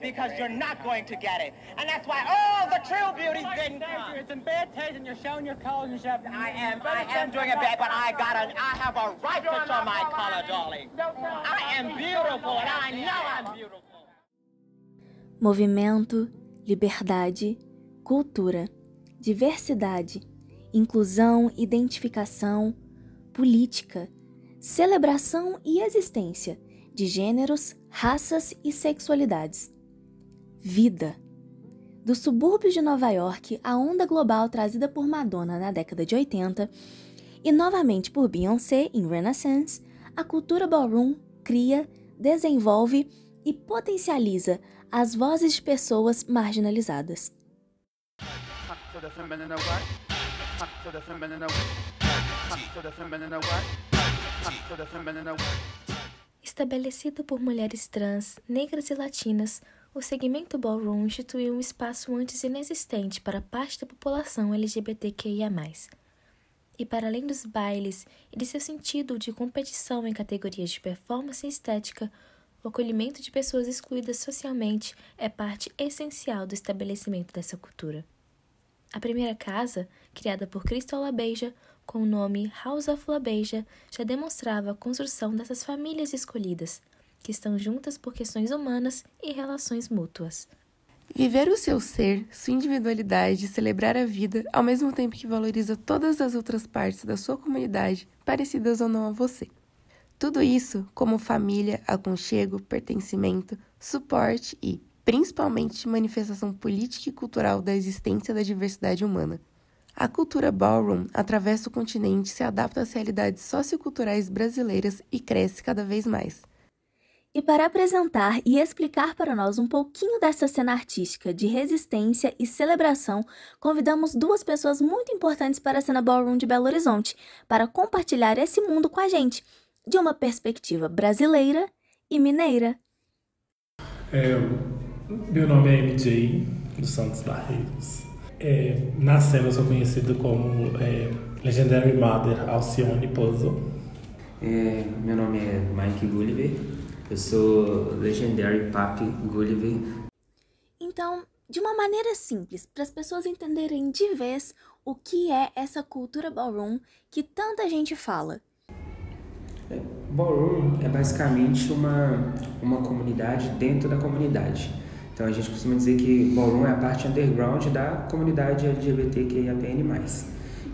Because you're not going to get it. And that's why all the true beauties didn't come. It's in bad taste and you're showing your colors and stuff. I am, I am doing it bad, but I got a, I have a right to show my color, darling. I am beautiful, and I know I'm beautiful. Movimento, liberdade, cultura, diversidade, inclusão, identificação, política, celebração e existência de gêneros, raças e sexualidades. Vida. Do subúrbio de Nova York, a onda global trazida por Madonna na década de 80 e novamente por Beyoncé em Renaissance, a cultura ballroom cria, desenvolve e potencializa as vozes de pessoas marginalizadas. Estabelecido por mulheres trans, negras e latinas, o segmento ballroom instituiu um espaço antes inexistente para parte da população LGBTQIA+. E para além dos bailes e de seu sentido de competição em categorias de performance e estética, o acolhimento de pessoas excluídas socialmente é parte essencial do estabelecimento dessa cultura. A primeira casa, criada por Cristo Labeija, com o nome House of Labeija, já demonstrava a construção dessas famílias escolhidas, que estão juntas por questões humanas e relações mútuas. Viver o seu ser, sua individualidade, celebrar a vida, ao mesmo tempo que valoriza todas as outras partes da sua comunidade, parecidas ou não a você. Tudo isso como família, aconchego, pertencimento, suporte e, principalmente, manifestação política e cultural da existência da diversidade humana. A cultura ballroom atravessa o continente, se adapta às realidades socioculturais brasileiras e cresce cada vez mais. E para apresentar e explicar para nós um pouquinho dessa cena artística de resistência e celebração, convidamos duas pessoas muito importantes para a cena ballroom de Belo Horizonte, para compartilhar esse mundo com a gente, de uma perspectiva brasileira e mineira. É, meu nome é MJ dos Santos Barreiros. É, na cena eu sou conhecido como é, Legendary Mother Alcione Puzzle. É, meu nome é Mike Gulliver, eu sou Legendary Papi Gulliver. Então, de uma maneira simples, para as pessoas entenderem de vez o que é essa cultura ballroom que tanta gente fala. É, ballroom é basicamente uma, uma comunidade dentro da comunidade. Então a gente costuma dizer que Ballroom é a parte underground da comunidade LGBTQIAPN+.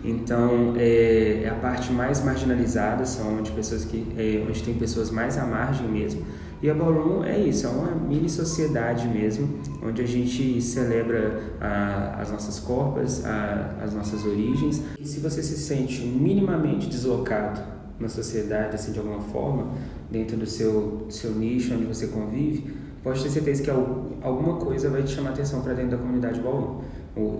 Então é, é, a parte mais marginalizada, são onde pessoas que é, onde tem pessoas mais à margem mesmo. E a Ballroom é isso, é uma mini sociedade mesmo, onde a gente celebra a, as nossas corpas, a, as nossas origens. E se você se sente minimamente deslocado na sociedade, assim, de alguma forma, dentro do seu, seu nicho onde você convive, pode ter certeza que alguma coisa vai te chamar atenção para dentro da comunidade Baú.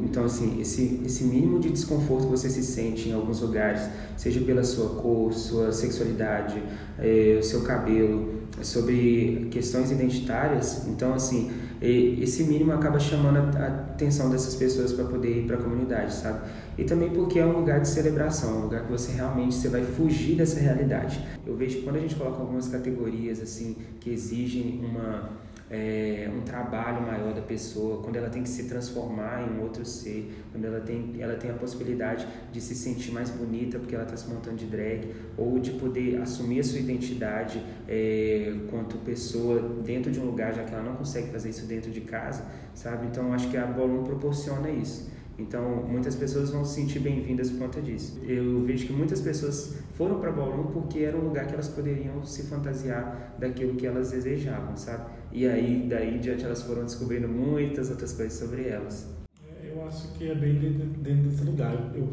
Então, assim, esse, esse mínimo de desconforto que você se sente em alguns lugares, seja pela sua cor, sua sexualidade, é, o seu cabelo, sobre questões identitárias, então, assim, esse mínimo acaba chamando a atenção dessas pessoas para poder ir para a comunidade, sabe? E também porque é um lugar de celebração, um lugar que você realmente você vai fugir dessa realidade. Eu vejo que quando a gente coloca algumas categorias assim que exigem uma é, um trabalho maior da pessoa, quando ela tem que se transformar em um outro ser, quando ela tem, ela tem a possibilidade de se sentir mais bonita porque ela está se montando de drag, ou de poder assumir a sua identidade é, quanto pessoa dentro de um lugar, já que ela não consegue fazer isso dentro de casa, sabe? Então acho que a Ballroom proporciona isso. Então, muitas pessoas vão se sentir bem-vindas por conta disso. Eu vejo que muitas pessoas foram para Ballroom porque era um lugar que elas poderiam se fantasiar daquilo que elas desejavam, sabe? E aí, daí diante, elas foram descobrindo muitas outras coisas sobre elas. É, eu acho que é bem dentro desse lugar. Eu,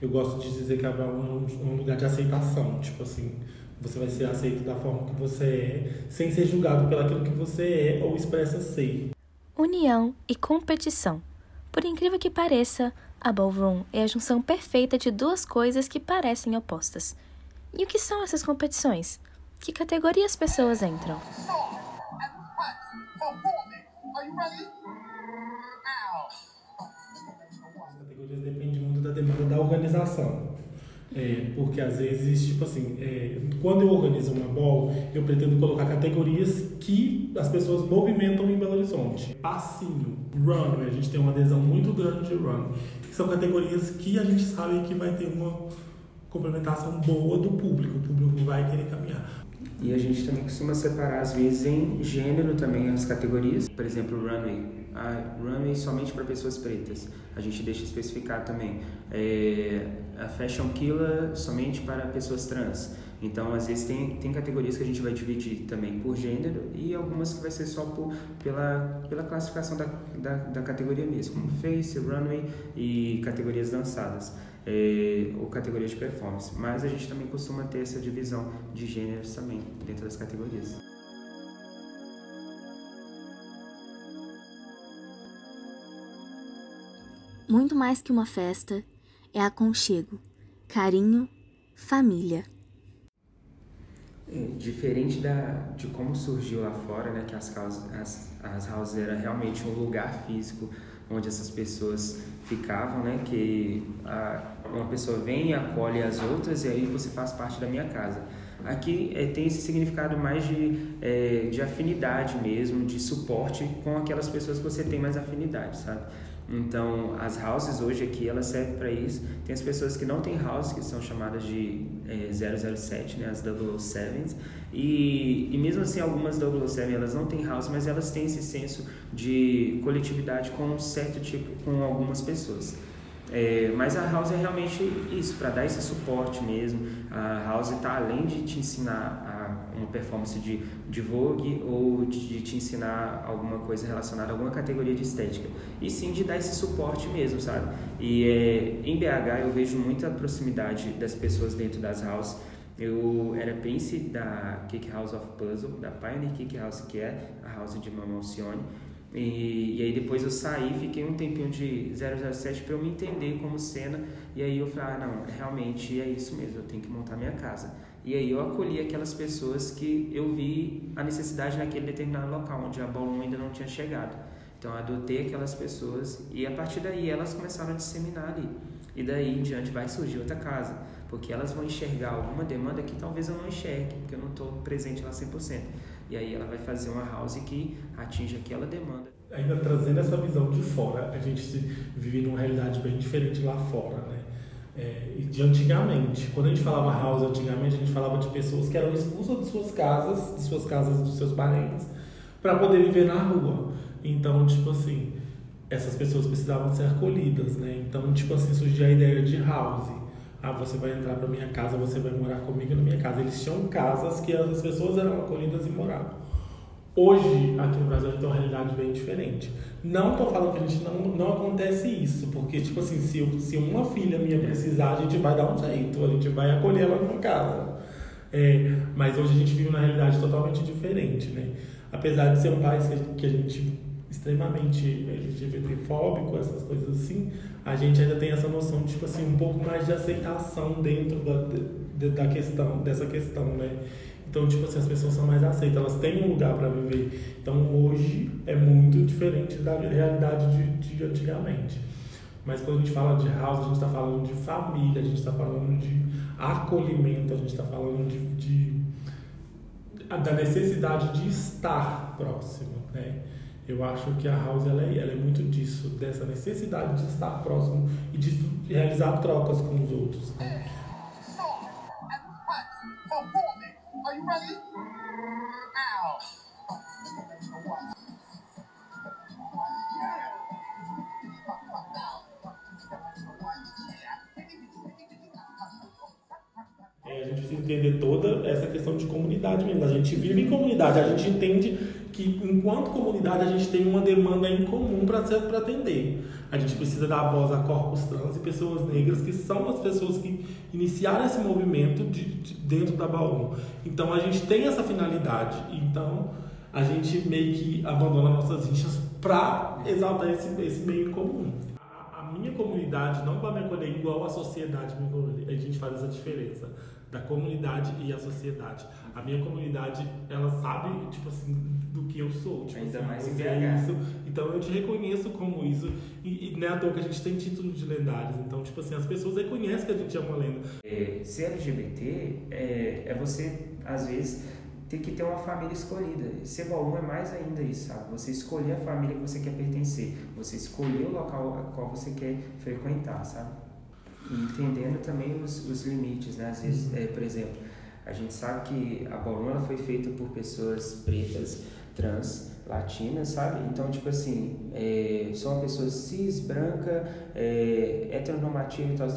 eu gosto de dizer que a Ballroom é um lugar de aceitação. Tipo assim, você vai ser aceito da forma que você é, sem ser julgado pelaquilo que você é ou expressa ser. União e competição. Por incrível que pareça, a ballroom é a junção perfeita de duas coisas que parecem opostas. E o que são essas competições? Que categoria as pessoas entram? As categorias dependem muito da demanda da organização. É, porque às vezes, tipo assim, é, quando eu organizo uma ball, eu pretendo colocar categorias que as pessoas movimentam em Belo Horizonte. Passinho, runway, a gente tem uma adesão muito grande de run, que são categorias que a gente sabe que vai ter uma complementação boa do público, o público vai querer caminhar. E a gente também costuma separar, às vezes, em gênero também as categorias. Por exemplo, runway. A runway somente para pessoas pretas. A gente deixa especificar também. É, a fashion killer somente para pessoas trans. Então, às vezes, tem, tem categorias que a gente vai dividir também por gênero e algumas que vai ser só por, pela, pela classificação da, da, da categoria mesmo, como face, runway e categorias dançadas é, ou categoria de performance. Mas a gente também costuma ter essa divisão de gêneros também dentro das categorias. Muito mais que uma festa, é aconchego, carinho, família. Diferente da, de como surgiu lá fora, né, que as, as, as houses era realmente um lugar físico onde essas pessoas ficavam, né? Que a, uma pessoa vem e acolhe as outras e aí você faz parte da minha casa. Aqui é, tem esse significado mais de, é, de afinidade mesmo, de suporte com aquelas pessoas que você tem mais afinidade, sabe? Então, as houses hoje aqui, elas servem para isso. Tem as pessoas que não têm house, que são chamadas de é, 007, né, as 007s. E, e mesmo assim, algumas 007 elas não têm house, mas elas têm esse senso de coletividade com um certo tipo, com algumas pessoas. É, mas a House é realmente isso, para dar esse suporte mesmo. A House está além de te ensinar uma performance de, de Vogue ou de, de, te ensinar alguma coisa relacionada a alguma categoria de estética, e sim de dar esse suporte mesmo, sabe? E é, em BH eu vejo muita proximidade das pessoas dentro das House. Eu era prince da Kick House of Puzzle, da Pioneer Kick House, que é a house de Mamão Sione. E, e, aí depois eu saí, fiquei um tempinho de 007 para eu me entender como cena. E aí eu falei, ah, não, realmente é isso mesmo, eu tenho que montar minha casa. E aí eu acolhi aquelas pessoas que eu vi a necessidade naquele determinado local, onde a Ballroom ainda não tinha chegado. Então eu adotei aquelas pessoas e a partir daí elas começaram a disseminar ali. E daí em diante vai surgir outra casa, porque elas vão enxergar alguma demanda que talvez eu não enxergue, porque eu não estou presente lá 100% e aí ela vai fazer uma house que atinge aquela demanda. Ainda trazendo essa visão de fora, a gente vive numa realidade bem diferente lá fora, né? É, de antigamente, quando a gente falava house antigamente, a gente falava de pessoas que eram expulsas de suas casas, de suas casas dos seus parentes, para poder viver na rua. Então, tipo assim, essas pessoas precisavam ser acolhidas, né? Então, tipo assim, surgia a ideia de house ah, você vai entrar para minha casa, você vai morar comigo na minha casa. Eles tinham casas que as pessoas eram acolhidas e moravam. Hoje, aqui no Brasil, a gente tem uma realidade bem diferente. Não estou falando que a gente não, não acontece isso, porque, tipo assim, se, se uma filha minha precisar, a gente vai dar um jeito, a gente vai acolher ela numa casa. É, mas hoje a gente vive uma realidade totalmente diferente, né? Apesar de ser um país que a gente extremamente LGBTfóbico, essas coisas assim, a gente ainda tem essa noção tipo assim, um pouco mais de aceitação dentro da, da questão, dessa questão, né? Então, tipo assim, as pessoas são mais aceitas, elas têm um lugar para viver. Então, hoje é muito diferente da realidade de, de antigamente. Mas quando a gente fala de house, a gente está falando de família, a gente está falando de acolhimento, a gente está falando de, de, da necessidade de estar próximo, né? Eu acho que a house ela é, ela é muito disso, dessa necessidade de estar próximo e de realizar trocas com os outros. Né? É, a gente precisa entender toda essa questão de comunidade mesmo. A gente vive em comunidade, a gente entende que, enquanto comunidade, a gente tem uma demanda em comum para atender. A gente precisa dar voz a corpos trans e pessoas negras, que são as pessoas que iniciaram esse movimento de, de, dentro da Baú. Então, a gente tem essa finalidade. Então, a gente meio que abandona nossas rixas para exaltar esse, esse meio comum. Minha comunidade não vai me acolher igual a sociedade me acolher. A gente faz essa diferença da comunidade e a sociedade. A minha comunidade, ela sabe, tipo assim, do que eu sou. Tipo Ainda assim, mais em é isso. Então eu te reconheço como isso. E, e não é à toa que a gente tem título de lendários. Então, tipo assim, as pessoas reconhecem que a gente é uma lenda. É, ser LGBT é, é você, às vezes, ter que ter uma família escolhida. Ser Bauru é mais ainda isso, sabe? Você escolher a família que você quer pertencer. Você escolher o local a qual você quer frequentar, sabe? E entendendo também os, os limites, né? Às vezes, é, por exemplo, a gente sabe que a ela foi feita por pessoas pretas, trans, latinas, sabe? Então, tipo assim, é, sou uma pessoa cis, branca, é, heteronormativa e tal.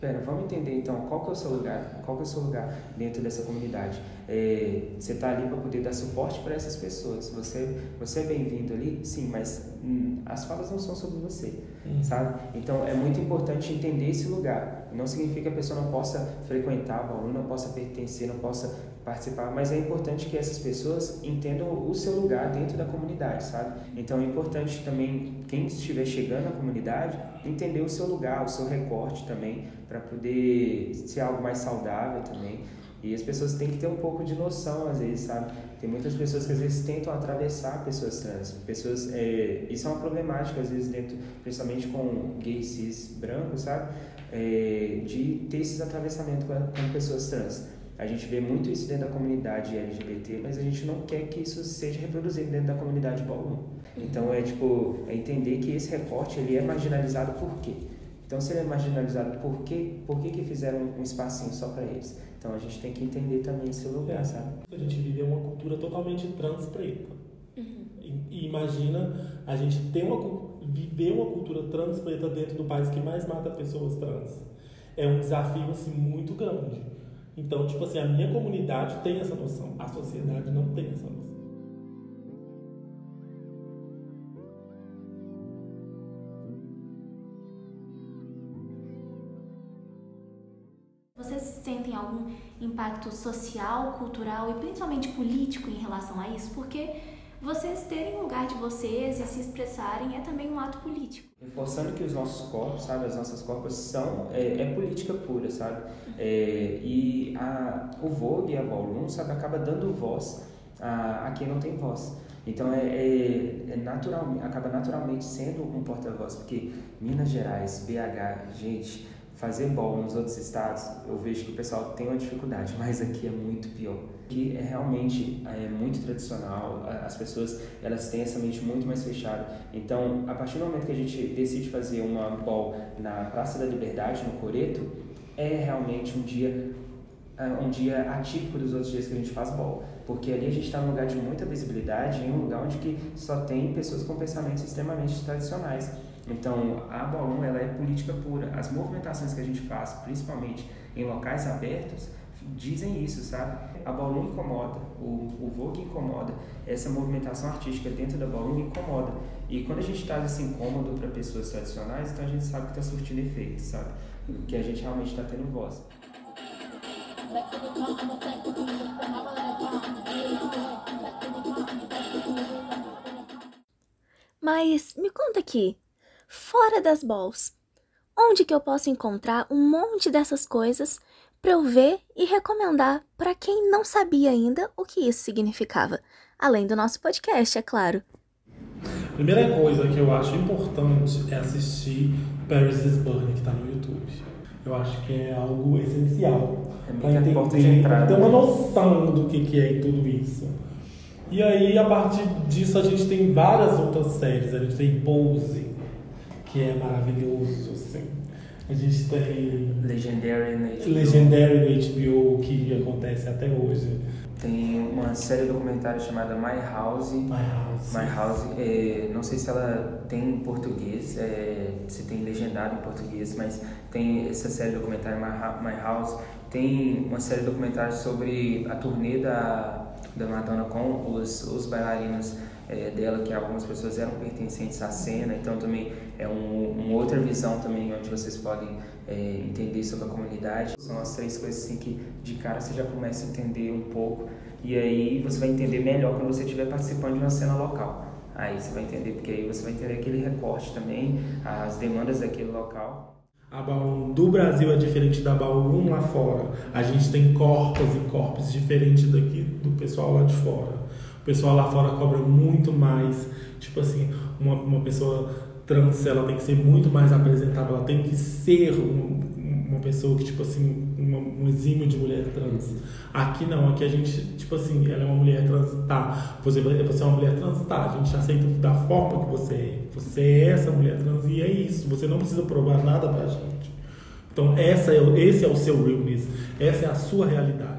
Pera, vamos entender então qual que é o seu lugar, qual que é o seu lugar dentro dessa comunidade. É, você está ali para poder dar suporte para essas pessoas. Você, você é bem-vindo ali, sim, mas hum, as falas não são sobre você, uhum. sabe? Então é muito importante entender esse lugar. Não significa que a pessoa não possa frequentar o aluno, não possa pertencer, não possa participar, mas é importante que essas pessoas entendam o seu lugar dentro da comunidade, sabe? Então é importante também quem estiver chegando à comunidade entender o seu lugar, o seu recorte também, para poder ser algo mais saudável também. E as pessoas têm que ter um pouco de noção, às vezes, sabe? Tem muitas pessoas que às vezes tentam atravessar pessoas trans. Pessoas, é, isso é uma problemática, às vezes, dentro, principalmente com gays cis brancos, sabe? É, de ter esses atravessamentos com, com pessoas trans. A gente vê muito isso dentro da comunidade LGBT, mas a gente não quer que isso seja reproduzido dentro da comunidade Bauru. Então é tipo, é entender que esse recorte ele é marginalizado por quê? Então se ele é marginalizado por quê? Por que, que fizeram um espacinho só para eles? Então a gente tem que entender também esse lugar, é. sabe? A gente vive uma cultura totalmente trans preta. Uhum. E, e imagina a gente ter uma viver uma cultura trans preta dentro do país que mais mata pessoas trans. É um desafio assim muito grande. Então, tipo assim, a minha comunidade tem essa noção, a sociedade não tem essa noção. Vocês sentem algum impacto social, cultural e principalmente político em relação a isso? Porque vocês terem lugar de vocês e se expressarem é também um ato político. Reforçando que os nossos corpos, sabe, as nossas corpos são, é, é política pura, sabe? É, e a, o Vogue e a Ballroom, sabe, acaba dando voz a, a quem não tem voz. Então é, é, é natural, acaba naturalmente sendo um porta-voz, porque Minas Gerais, BH, gente, fazer ball nos outros estados, eu vejo que o pessoal tem uma dificuldade, mas aqui é muito pior. Aqui é realmente é muito tradicional, as pessoas elas têm essa mente muito mais fechada. Então, a partir do momento que a gente decide fazer uma ball na Praça da Liberdade, no Coreto, é realmente um dia é, um dia atípico dos outros dias que a gente faz ball, porque ali a gente está num lugar de muita visibilidade, em um lugar onde que só tem pessoas com pensamentos extremamente tradicionais. Então, a Bolon ela é política pura. As movimentações que a gente faz, principalmente em locais abertos, dizem isso, sabe? A Bolon incomoda, o, o Vogue incomoda, essa movimentação artística dentro da Bolon incomoda. E quando a gente traz esse incômodo para pessoas tradicionais, então a gente sabe que está surtindo efeito, sabe? Que a gente realmente está tendo voz. Mas me conta aqui, fora das balls. Onde que eu posso encontrar um monte dessas coisas para eu ver e recomendar para quem não sabia ainda o que isso significava, além do nosso podcast, é claro. Primeira coisa que eu acho importante é assistir Paris is Burning, que está no YouTube. Eu acho que é algo essencial é para entender, ter uma noção do que, que é tudo isso. E aí, a partir disso, a gente tem várias outras séries. A gente tem Pose, que é maravilhoso, assim. A gente tem. Legendary no HBO. Legendary no HBO, que acontece até hoje. Tem uma série documentária chamada My House. My House. My House. É, não sei se ela tem em português, é, se tem legendado em português, mas tem essa série documentária My House. Tem uma série documentária sobre a turnê da, da Madonna com os, os bailarinos é, dela, que algumas pessoas eram pertencentes à cena, então também é um, uma outra visão também onde vocês podem é, entender sobre a comunidade. São as três coisas assim que de cara você já começa a entender um pouco e aí você vai entender melhor quando você estiver participando de uma cena local. Aí você vai entender, porque aí você vai entender aquele recorte também, as demandas daquele local. A Baum do Brasil é diferente da Baum lá fora. A gente tem corpos e corpos diferentes daqui do pessoal lá de fora. Pessoal lá fora cobra muito mais. Tipo assim, uma, uma pessoa trans, ela tem que ser muito mais apresentável, ela tem que ser uma, uma pessoa que, tipo assim, uma, um exímio de mulher trans. Aqui não, aqui a gente, tipo assim, ela é uma mulher trans, tá. Você, você é uma mulher trans, tá. A gente aceita da forma que você é. Você é essa mulher trans e é isso. Você não precisa provar nada pra gente. Então, essa é, esse é o seu realness, essa é a sua realidade.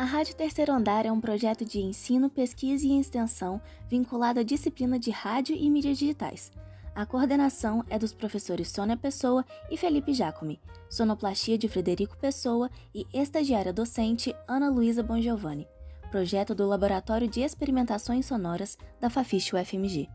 A Rádio Terceiro Andar é um projeto de ensino, pesquisa e extensão vinculado à disciplina de rádio e mídias digitais. A coordenação é dos professores Sônia Pessoa e Felipe Jacome, sonoplastia de Frederico Pessoa e estagiária docente Ana Luísa Bongiovanni, projeto do Laboratório de Experimentações Sonoras da Fafiche UFMG.